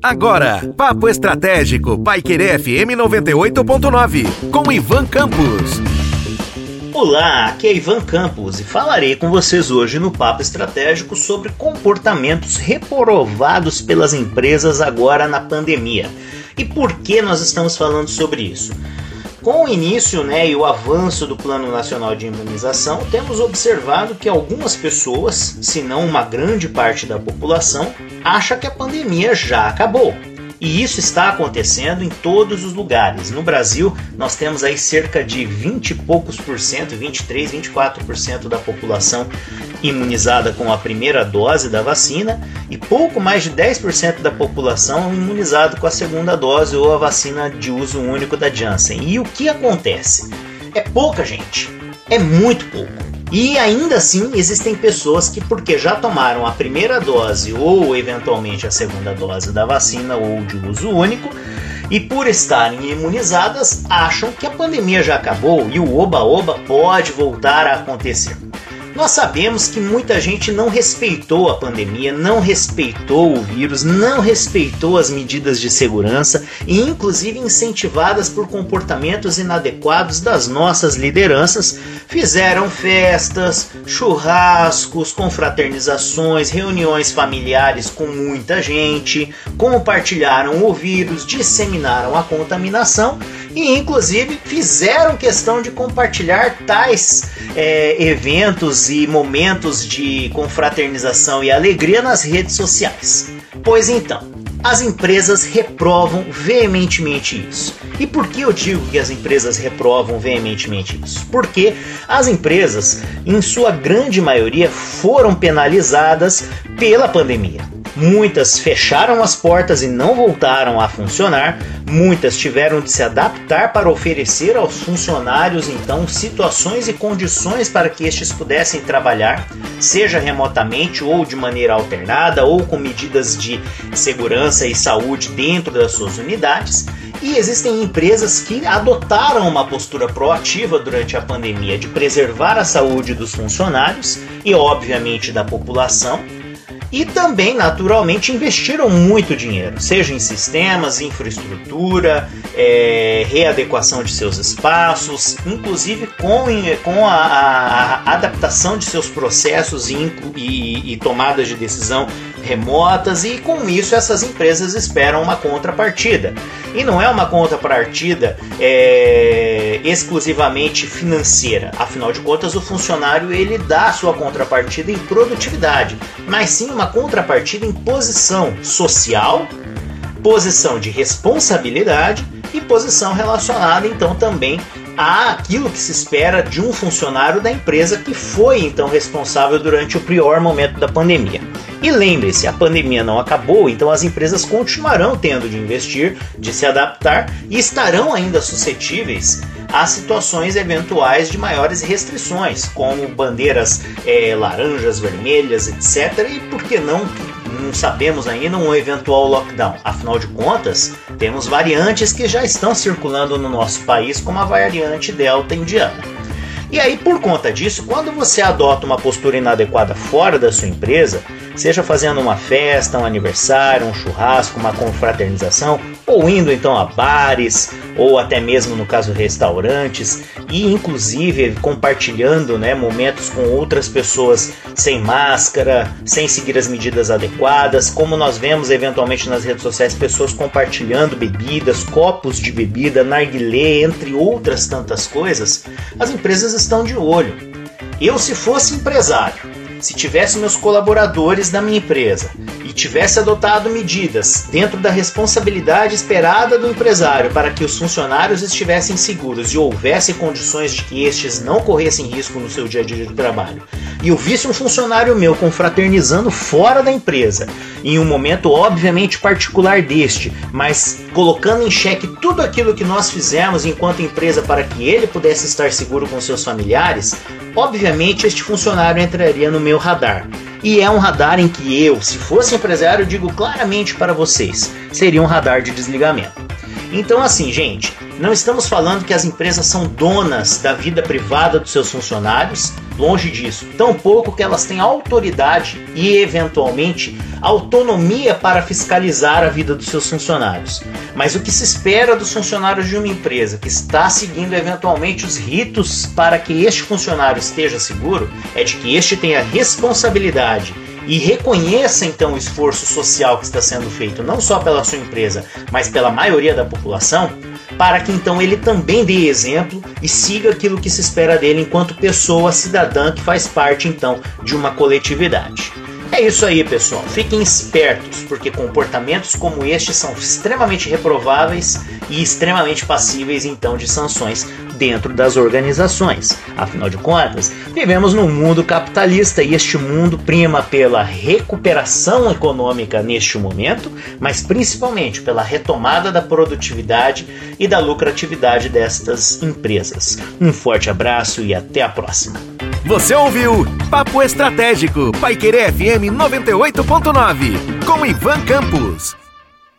Agora, Papo Estratégico, Paiquerê FM 98.9, com Ivan Campos. Olá, aqui é Ivan Campos e falarei com vocês hoje no Papo Estratégico sobre comportamentos reprovados pelas empresas agora na pandemia. E por que nós estamos falando sobre isso? Com o início né, e o avanço do Plano Nacional de Imunização, temos observado que algumas pessoas, se não uma grande parte da população, acha que a pandemia já acabou. E isso está acontecendo em todos os lugares. No Brasil, nós temos aí cerca de 20 e poucos por cento, 23, 24% da população imunizada com a primeira dose da vacina e pouco mais de 10% da população imunizada com a segunda dose ou a vacina de uso único da Janssen. E o que acontece? É pouca gente, é muito pouco. E ainda assim existem pessoas que, porque já tomaram a primeira dose ou eventualmente a segunda dose da vacina ou de uso único, e por estarem imunizadas, acham que a pandemia já acabou e o oba-oba pode voltar a acontecer. Nós sabemos que muita gente não respeitou a pandemia, não respeitou o vírus, não respeitou as medidas de segurança e, inclusive, incentivadas por comportamentos inadequados das nossas lideranças, fizeram festas, churrascos, confraternizações, reuniões familiares com muita gente, compartilharam o vírus, disseminaram a contaminação e, inclusive, fizeram questão de compartilhar tais é, eventos e momentos de confraternização e alegria nas redes sociais. Pois então, as empresas reprovam veementemente isso. E por que eu digo que as empresas reprovam veementemente isso? Porque as empresas, em sua grande maioria, foram penalizadas pela pandemia. Muitas fecharam as portas e não voltaram a funcionar, muitas tiveram de se adaptar para oferecer aos funcionários então situações e condições para que estes pudessem trabalhar, seja remotamente ou de maneira alternada ou com medidas de segurança e saúde dentro das suas unidades. E existem empresas que adotaram uma postura proativa durante a pandemia de preservar a saúde dos funcionários e, obviamente, da população e também, naturalmente, investiram muito dinheiro, seja em sistemas, infraestrutura, é, readequação de seus espaços, inclusive com, com a, a, a adaptação de seus processos e, e, e tomadas de decisão remotas e com isso essas empresas esperam uma contrapartida. E não é uma contrapartida é, exclusivamente financeira. Afinal de contas, o funcionário ele dá a sua contrapartida em produtividade, mas sim uma contrapartida em posição social, posição de responsabilidade e posição relacionada então também àquilo que se espera de um funcionário da empresa que foi então responsável durante o pior momento da pandemia. E lembre-se, a pandemia não acabou, então as empresas continuarão tendo de investir, de se adaptar e estarão ainda suscetíveis a situações eventuais de maiores restrições, como bandeiras é, laranjas, vermelhas, etc. E por que não não sabemos ainda um eventual lockdown. Afinal de contas, temos variantes que já estão circulando no nosso país, como a variante Delta indiana. E aí, por conta disso, quando você adota uma postura inadequada fora da sua empresa, seja fazendo uma festa, um aniversário, um churrasco, uma confraternização, ou indo então a bares, ou até mesmo no caso restaurantes, e inclusive compartilhando né, momentos com outras pessoas sem máscara, sem seguir as medidas adequadas, como nós vemos eventualmente nas redes sociais pessoas compartilhando bebidas, copos de bebida, narguilé, entre outras tantas coisas, as empresas estão de olho. Eu, se fosse empresário, se tivesse meus colaboradores da minha empresa e tivesse adotado medidas dentro da responsabilidade esperada do empresário para que os funcionários estivessem seguros e houvesse condições de que estes não corressem risco no seu dia a dia de trabalho, e eu visse um funcionário meu confraternizando fora da empresa, em um momento obviamente particular deste, mas colocando em xeque tudo aquilo que nós fizemos enquanto empresa para que ele pudesse estar seguro com seus familiares, obviamente este funcionário entraria no meu radar. E é um radar em que eu, se fosse empresário, digo claramente para vocês, seria um radar de desligamento. Então, assim, gente, Não estamos falando que as empresas são donas da vida privada dos seus funcionários, longe disso. Tampouco que elas têm autoridade e, eventualmente, autonomia para fiscalizar a vida dos seus funcionários. Mas o que se espera dos funcionários de uma empresa que está seguindo eventualmente os ritos para que este funcionário esteja seguro é de que este tenha responsabilidade e reconheça então o esforço social que está sendo feito não só pela sua empresa, mas pela maioria da população, para que então ele também dê exemplo e siga aquilo que se espera dele enquanto pessoa cidadã que faz parte então de uma coletividade. É isso aí, pessoal. Fiquem espertos, porque comportamentos como este são extremamente reprováveis e extremamente passíveis então de sanções dentro das organizações. Afinal de contas, vivemos num mundo capitalista e este mundo prima pela recuperação econômica neste momento, mas principalmente pela retomada da produtividade e da lucratividade destas empresas. Um forte abraço e até a próxima. Você ouviu Papo Estratégico, Paiquerê FM 98.9, com Ivan Campos.